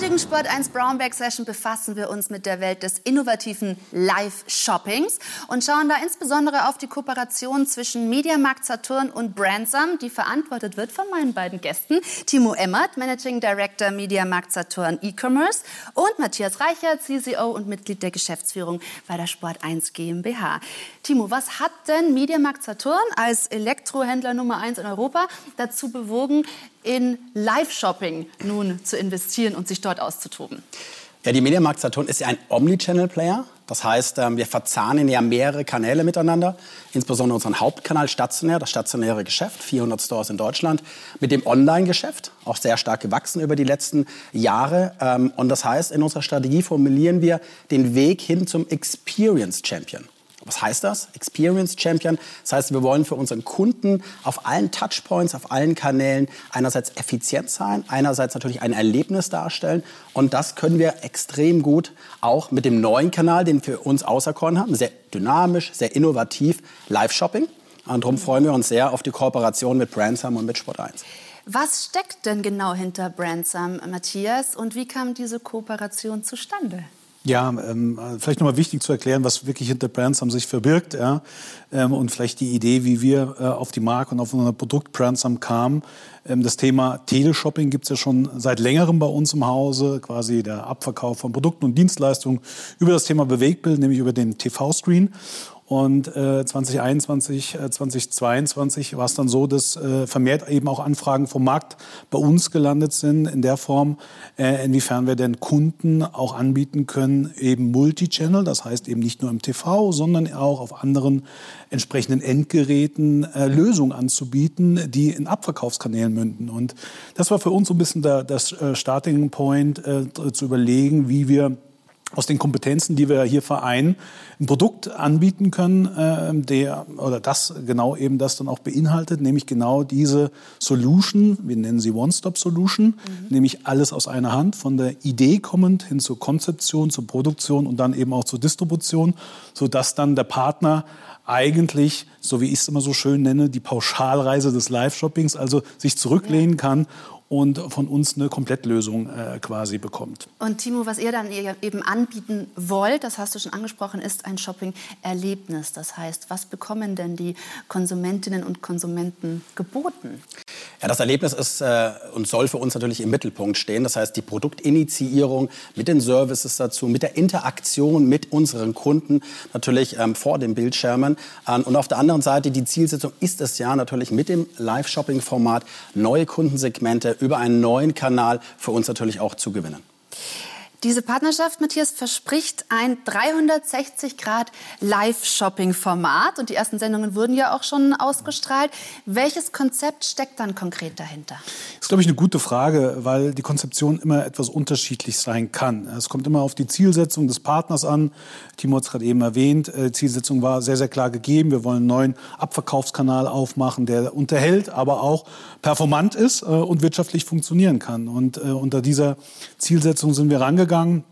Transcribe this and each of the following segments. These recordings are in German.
heutigen Sport 1 Brownback Session befassen wir uns mit der Welt des innovativen Live-Shoppings und schauen da insbesondere auf die Kooperation zwischen Mediamarkt Saturn und Brandsam, die verantwortet wird von meinen beiden Gästen, Timo Emmert, Managing Director Mediamarkt Saturn E-Commerce und Matthias Reichert, CCO und Mitglied der Geschäftsführung bei der Sport 1 GmbH. Timo, was hat denn Mediamarkt Saturn als Elektrohändler Nummer 1 in Europa dazu bewogen, in Live-Shopping nun zu investieren und sich dort auszutoben? Ja, die Mediamarkt Saturn ist ja ein Omnichannel-Player. Das heißt, ähm, wir verzahnen ja mehrere Kanäle miteinander, insbesondere unseren Hauptkanal stationär, das stationäre Geschäft, 400 Stores in Deutschland, mit dem Online-Geschäft, auch sehr stark gewachsen über die letzten Jahre. Ähm, und das heißt, in unserer Strategie formulieren wir den Weg hin zum Experience Champion. Was heißt das? Experience Champion. Das heißt, wir wollen für unseren Kunden auf allen Touchpoints, auf allen Kanälen einerseits effizient sein, einerseits natürlich ein Erlebnis darstellen. Und das können wir extrem gut auch mit dem neuen Kanal, den wir für uns auserkoren haben. Sehr dynamisch, sehr innovativ, Live-Shopping. Und darum freuen wir uns sehr auf die Kooperation mit Brandsam und mit Sport 1. Was steckt denn genau hinter Brandsam, Matthias? Und wie kam diese Kooperation zustande? Ja, ähm, vielleicht nochmal wichtig zu erklären, was wirklich hinter Brandsam sich verbirgt. Ja? Ähm, und vielleicht die Idee, wie wir äh, auf die Marke und auf unser Produkt Brandsam kamen. Ähm, das Thema Teleshopping gibt es ja schon seit längerem bei uns im Hause, quasi der Abverkauf von Produkten und Dienstleistungen über das Thema Bewegtbild, nämlich über den TV-Screen. Und äh, 2021, äh, 2022 war es dann so, dass äh, vermehrt eben auch Anfragen vom Markt bei uns gelandet sind, in der Form, äh, inwiefern wir denn Kunden auch anbieten können, eben Multichannel, das heißt eben nicht nur im TV, sondern auch auf anderen entsprechenden Endgeräten äh, Lösungen anzubieten, die in Abverkaufskanälen münden. Und das war für uns so ein bisschen das äh, Starting Point, äh, zu überlegen, wie wir aus den Kompetenzen, die wir hier vereinen, ein Produkt anbieten können, äh, der oder das genau eben das dann auch beinhaltet, nämlich genau diese Solution, wir nennen sie One-Stop-Solution, mhm. nämlich alles aus einer Hand, von der Idee kommend hin zur Konzeption, zur Produktion und dann eben auch zur Distribution, sodass dann der Partner eigentlich, so wie ich es immer so schön nenne, die Pauschalreise des Live-Shoppings, also sich zurücklehnen kann und von uns eine Komplettlösung äh, quasi bekommt. Und Timo, was ihr dann eben anbieten wollt, das hast du schon angesprochen, ist ein Shopping-Erlebnis. Das heißt, was bekommen denn die Konsumentinnen und Konsumenten geboten? Ja, das Erlebnis ist äh, und soll für uns natürlich im Mittelpunkt stehen. Das heißt, die Produktinitiierung mit den Services dazu, mit der Interaktion mit unseren Kunden natürlich ähm, vor den Bildschirmen. Ähm, und auf der anderen Seite, die Zielsetzung ist es ja natürlich mit dem Live-Shopping-Format neue Kundensegmente über einen neuen Kanal für uns natürlich auch zu gewinnen. Diese Partnerschaft, Matthias, verspricht ein 360-Grad-Live-Shopping-Format. Und die ersten Sendungen wurden ja auch schon ausgestrahlt. Welches Konzept steckt dann konkret dahinter? Glaube ich, eine gute Frage, weil die Konzeption immer etwas unterschiedlich sein kann. Es kommt immer auf die Zielsetzung des Partners an. Timo hat es gerade eben erwähnt. Die äh, Zielsetzung war sehr, sehr klar gegeben. Wir wollen einen neuen Abverkaufskanal aufmachen, der unterhält, aber auch performant ist äh, und wirtschaftlich funktionieren kann. Und äh, unter dieser Zielsetzung sind wir rangegangen gegangen,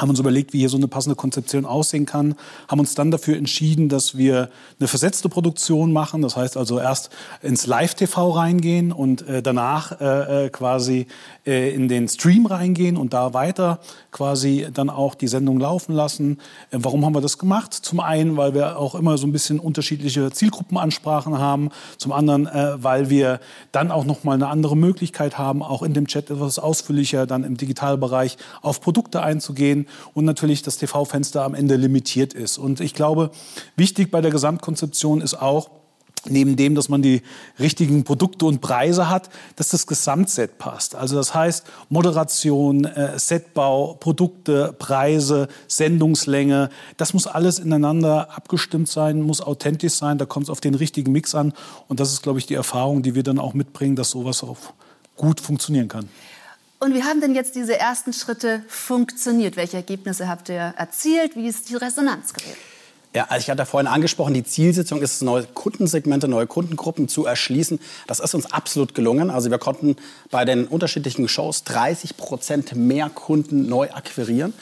haben uns überlegt, wie hier so eine passende Konzeption aussehen kann, haben uns dann dafür entschieden, dass wir eine versetzte Produktion machen, das heißt also erst ins Live-TV reingehen und äh, danach äh, äh, quasi äh, in den Stream reingehen und da weiter quasi dann auch die Sendung laufen lassen. Äh, warum haben wir das gemacht? Zum einen, weil wir auch immer so ein bisschen unterschiedliche Zielgruppenansprachen haben, zum anderen, äh, weil wir dann auch noch mal eine andere Möglichkeit haben, auch in dem Chat etwas ausführlicher dann im Digitalbereich auf Produkte einzugehen und natürlich das TV-Fenster am Ende limitiert ist. Und ich glaube, wichtig bei der Gesamtkonzeption ist auch, neben dem, dass man die richtigen Produkte und Preise hat, dass das Gesamtset passt. Also das heißt Moderation, äh, Setbau, Produkte, Preise, Sendungslänge, das muss alles ineinander abgestimmt sein, muss authentisch sein, da kommt es auf den richtigen Mix an und das ist, glaube ich, die Erfahrung, die wir dann auch mitbringen, dass sowas auch gut funktionieren kann. Und wie haben denn jetzt diese ersten Schritte funktioniert? Welche Ergebnisse habt ihr erzielt? Wie ist die Resonanz gewesen? Ja, also ich hatte vorhin angesprochen, die Zielsetzung ist es, neue Kundensegmente, neue Kundengruppen zu erschließen. Das ist uns absolut gelungen. Also wir konnten bei den unterschiedlichen Shows 30 Prozent mehr Kunden neu akquirieren.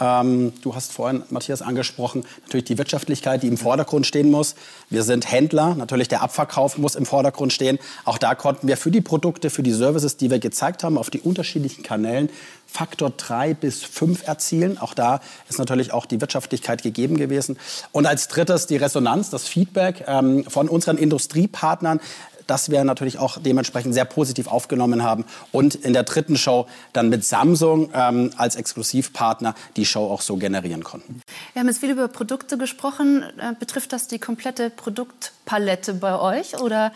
Ähm, du hast vorhin, Matthias, angesprochen, natürlich die Wirtschaftlichkeit, die im Vordergrund stehen muss. Wir sind Händler, natürlich der Abverkauf muss im Vordergrund stehen. Auch da konnten wir für die Produkte, für die Services, die wir gezeigt haben, auf die unterschiedlichen Kanälen Faktor 3 bis 5 erzielen. Auch da ist natürlich auch die Wirtschaftlichkeit gegeben gewesen. Und als drittes die Resonanz, das Feedback ähm, von unseren Industriepartnern das wir natürlich auch dementsprechend sehr positiv aufgenommen haben. Und in der dritten Show dann mit Samsung ähm, als Exklusivpartner die Show auch so generieren konnten. Wir haben jetzt viel über Produkte gesprochen. Äh, betrifft das die komplette Produktpalette bei euch oder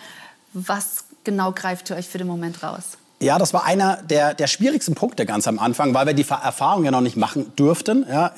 was genau greift ihr euch für den Moment raus? Ja, das war einer der, der schwierigsten Punkte ganz am Anfang, weil wir die Erfahrung ja noch nicht machen durften. Ja, äh,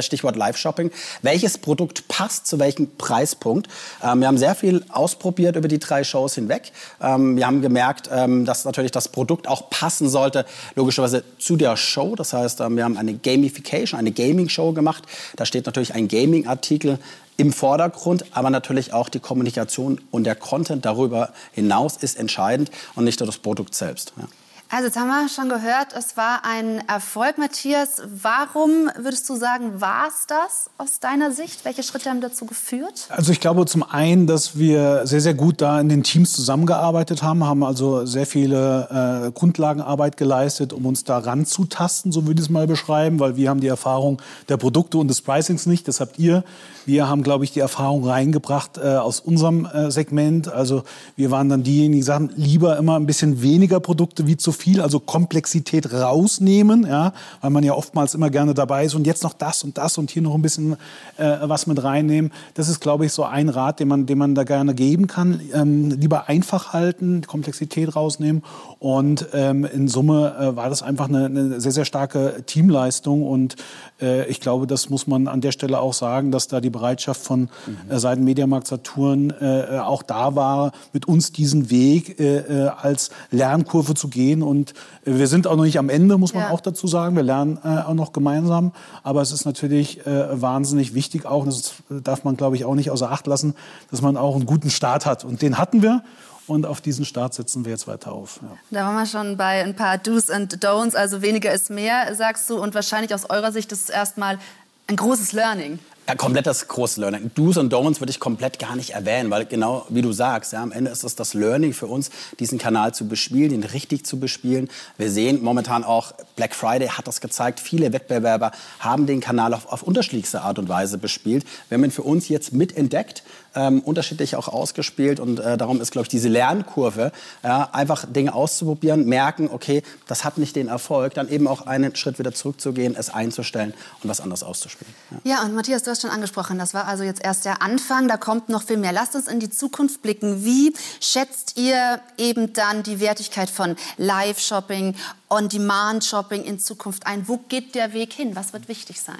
Stichwort Live-Shopping. Welches Produkt passt zu welchem Preispunkt? Ähm, wir haben sehr viel ausprobiert über die drei Shows hinweg. Ähm, wir haben gemerkt, ähm, dass natürlich das Produkt auch passen sollte, logischerweise zu der Show. Das heißt, ähm, wir haben eine Gamification, eine Gaming-Show gemacht. Da steht natürlich ein Gaming-Artikel im Vordergrund, aber natürlich auch die Kommunikation und der Content darüber hinaus ist entscheidend und nicht nur das Produkt selbst. Ja. Also jetzt haben wir schon gehört, es war ein Erfolg, Matthias. Warum würdest du sagen, war es das aus deiner Sicht? Welche Schritte haben dazu geführt? Also ich glaube zum einen, dass wir sehr, sehr gut da in den Teams zusammengearbeitet haben, haben also sehr viele äh, Grundlagenarbeit geleistet, um uns da ranzutasten, so würde ich es mal beschreiben, weil wir haben die Erfahrung der Produkte und des Pricings nicht, das habt ihr. Wir haben, glaube ich, die Erfahrung reingebracht äh, aus unserem äh, Segment. Also wir waren dann diejenigen, die sagen, lieber immer ein bisschen weniger Produkte wie zu viel, also Komplexität rausnehmen, ja, weil man ja oftmals immer gerne dabei ist und jetzt noch das und das und hier noch ein bisschen äh, was mit reinnehmen. Das ist, glaube ich, so ein Rat, den man, den man da gerne geben kann. Ähm, lieber einfach halten, Komplexität rausnehmen und ähm, in Summe äh, war das einfach eine, eine, sehr, sehr starke Teamleistung und äh, ich glaube, das muss man an der Stelle auch sagen, dass da die Bereitschaft von mhm. äh, Seiten Mediamarkt Saturn äh, auch da war, mit uns diesen Weg äh, äh, als Lernkurve zu gehen und wir sind auch noch nicht am Ende, muss man ja. auch dazu sagen. Wir lernen auch noch gemeinsam, aber es ist natürlich wahnsinnig wichtig auch, das darf man glaube ich auch nicht außer Acht lassen, dass man auch einen guten Start hat und den hatten wir und auf diesen Start setzen wir jetzt weiter auf. Ja. Da waren wir schon bei ein paar Do's und Don'ts, also weniger ist mehr, sagst du. Und wahrscheinlich aus eurer Sicht ist es erstmal ein großes Learning. Ja, komplettes großes Learning. Do's und Don'ts würde ich komplett gar nicht erwähnen, weil genau wie du sagst, ja, am Ende ist es das Learning für uns, diesen Kanal zu bespielen, ihn richtig zu bespielen. Wir sehen momentan auch, Black Friday hat das gezeigt, viele Wettbewerber haben den Kanal auf, auf unterschiedlichste Art und Weise bespielt. Wir haben ihn für uns jetzt mitentdeckt ähm, unterschiedlich auch ausgespielt. Und äh, darum ist, glaube ich, diese Lernkurve, ja, einfach Dinge auszuprobieren, merken, okay, das hat nicht den Erfolg, dann eben auch einen Schritt wieder zurückzugehen, es einzustellen und was anderes auszuspielen. Ja. ja, und Matthias, du hast schon angesprochen, das war also jetzt erst der Anfang, da kommt noch viel mehr. Lasst uns in die Zukunft blicken. Wie schätzt ihr eben dann die Wertigkeit von Live-Shopping, On-Demand-Shopping in Zukunft ein? Wo geht der Weg hin? Was wird wichtig sein?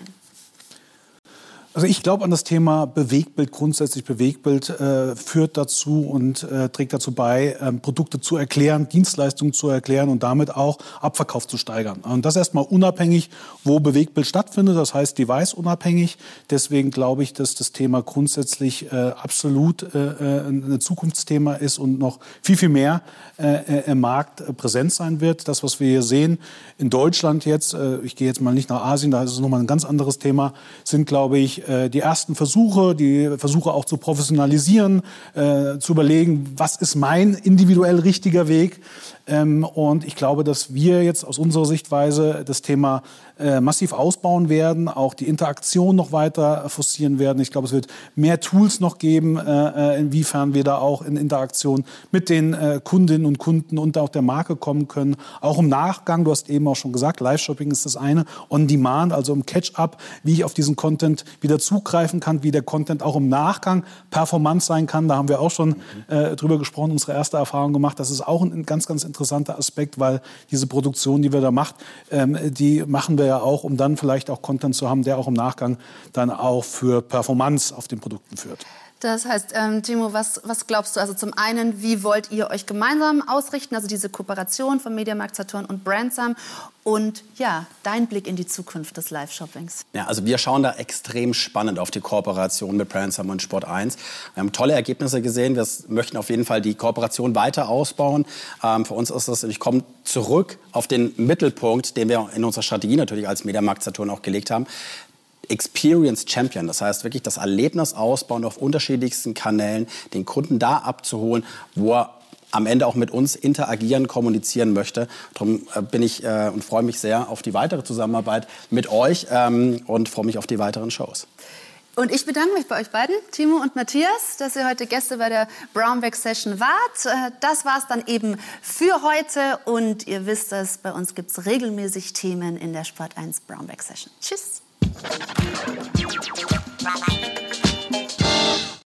Also ich glaube an das Thema Bewegtbild grundsätzlich. Bewegtbild äh, führt dazu und äh, trägt dazu bei, äh, Produkte zu erklären, Dienstleistungen zu erklären und damit auch Abverkauf zu steigern. Und das erstmal unabhängig, wo Bewegtbild stattfindet, das heißt device unabhängig. Deswegen glaube ich, dass das Thema grundsätzlich äh, absolut äh, äh ein Zukunftsthema ist und noch viel, viel mehr äh, im Markt präsent sein wird. Das, was wir hier sehen in Deutschland jetzt, ich gehe jetzt mal nicht nach Asien, da ist es nochmal ein ganz anderes Thema, sind, glaube ich, äh, die ersten Versuche, die Versuche auch zu professionalisieren, äh, zu überlegen, was ist mein individuell richtiger Weg. Ähm, und ich glaube, dass wir jetzt aus unserer Sichtweise das Thema äh, massiv ausbauen werden, auch die Interaktion noch weiter forcieren werden. Ich glaube, es wird mehr Tools noch geben, äh, äh inwiefern wir da auch in Interaktion mit den Kundinnen und Kunden und auch der Marke kommen können. Auch im Nachgang, du hast eben auch schon gesagt, Live-Shopping ist das eine, On-Demand, also im Catch-up, wie ich auf diesen Content wieder zugreifen kann, wie der Content auch im Nachgang performant sein kann. Da haben wir auch schon drüber gesprochen, unsere erste Erfahrung gemacht. Das ist auch ein ganz, ganz interessanter Aspekt, weil diese Produktion, die wir da macht, ähm, die machen wir ja auch, um dann vielleicht auch Content zu haben, der auch im Nachgang dann auch für Performance auf den Produkten führt. Das heißt, ähm, Timo, was, was glaubst du? Also zum einen, wie wollt ihr euch gemeinsam ausrichten, also diese Kooperation von Mediamarkt Saturn und Brandsam und ja, dein Blick in die Zukunft des Live-Shoppings. Ja, also wir schauen da extrem spannend auf die Kooperation mit Brandsam und Sport 1. Wir haben tolle Ergebnisse gesehen. Wir möchten auf jeden Fall die Kooperation weiter ausbauen. Ähm, für uns ist das, ich komme zurück auf den Mittelpunkt, den wir in unserer Strategie natürlich als Mediamarkt Saturn auch gelegt haben. Experience Champion. Das heißt wirklich das Erlebnis ausbauen auf unterschiedlichsten Kanälen, den Kunden da abzuholen, wo er am Ende auch mit uns interagieren, kommunizieren möchte. Darum äh, bin ich äh, und freue mich sehr auf die weitere Zusammenarbeit mit euch ähm, und freue mich auf die weiteren Shows. Und ich bedanke mich bei euch beiden, Timo und Matthias, dass ihr heute Gäste bei der Brownback Session wart. Äh, das war es dann eben für heute. Und ihr wisst es, bei uns gibt es regelmäßig Themen in der Sport 1 Brownback Session. Tschüss. Bye-bye.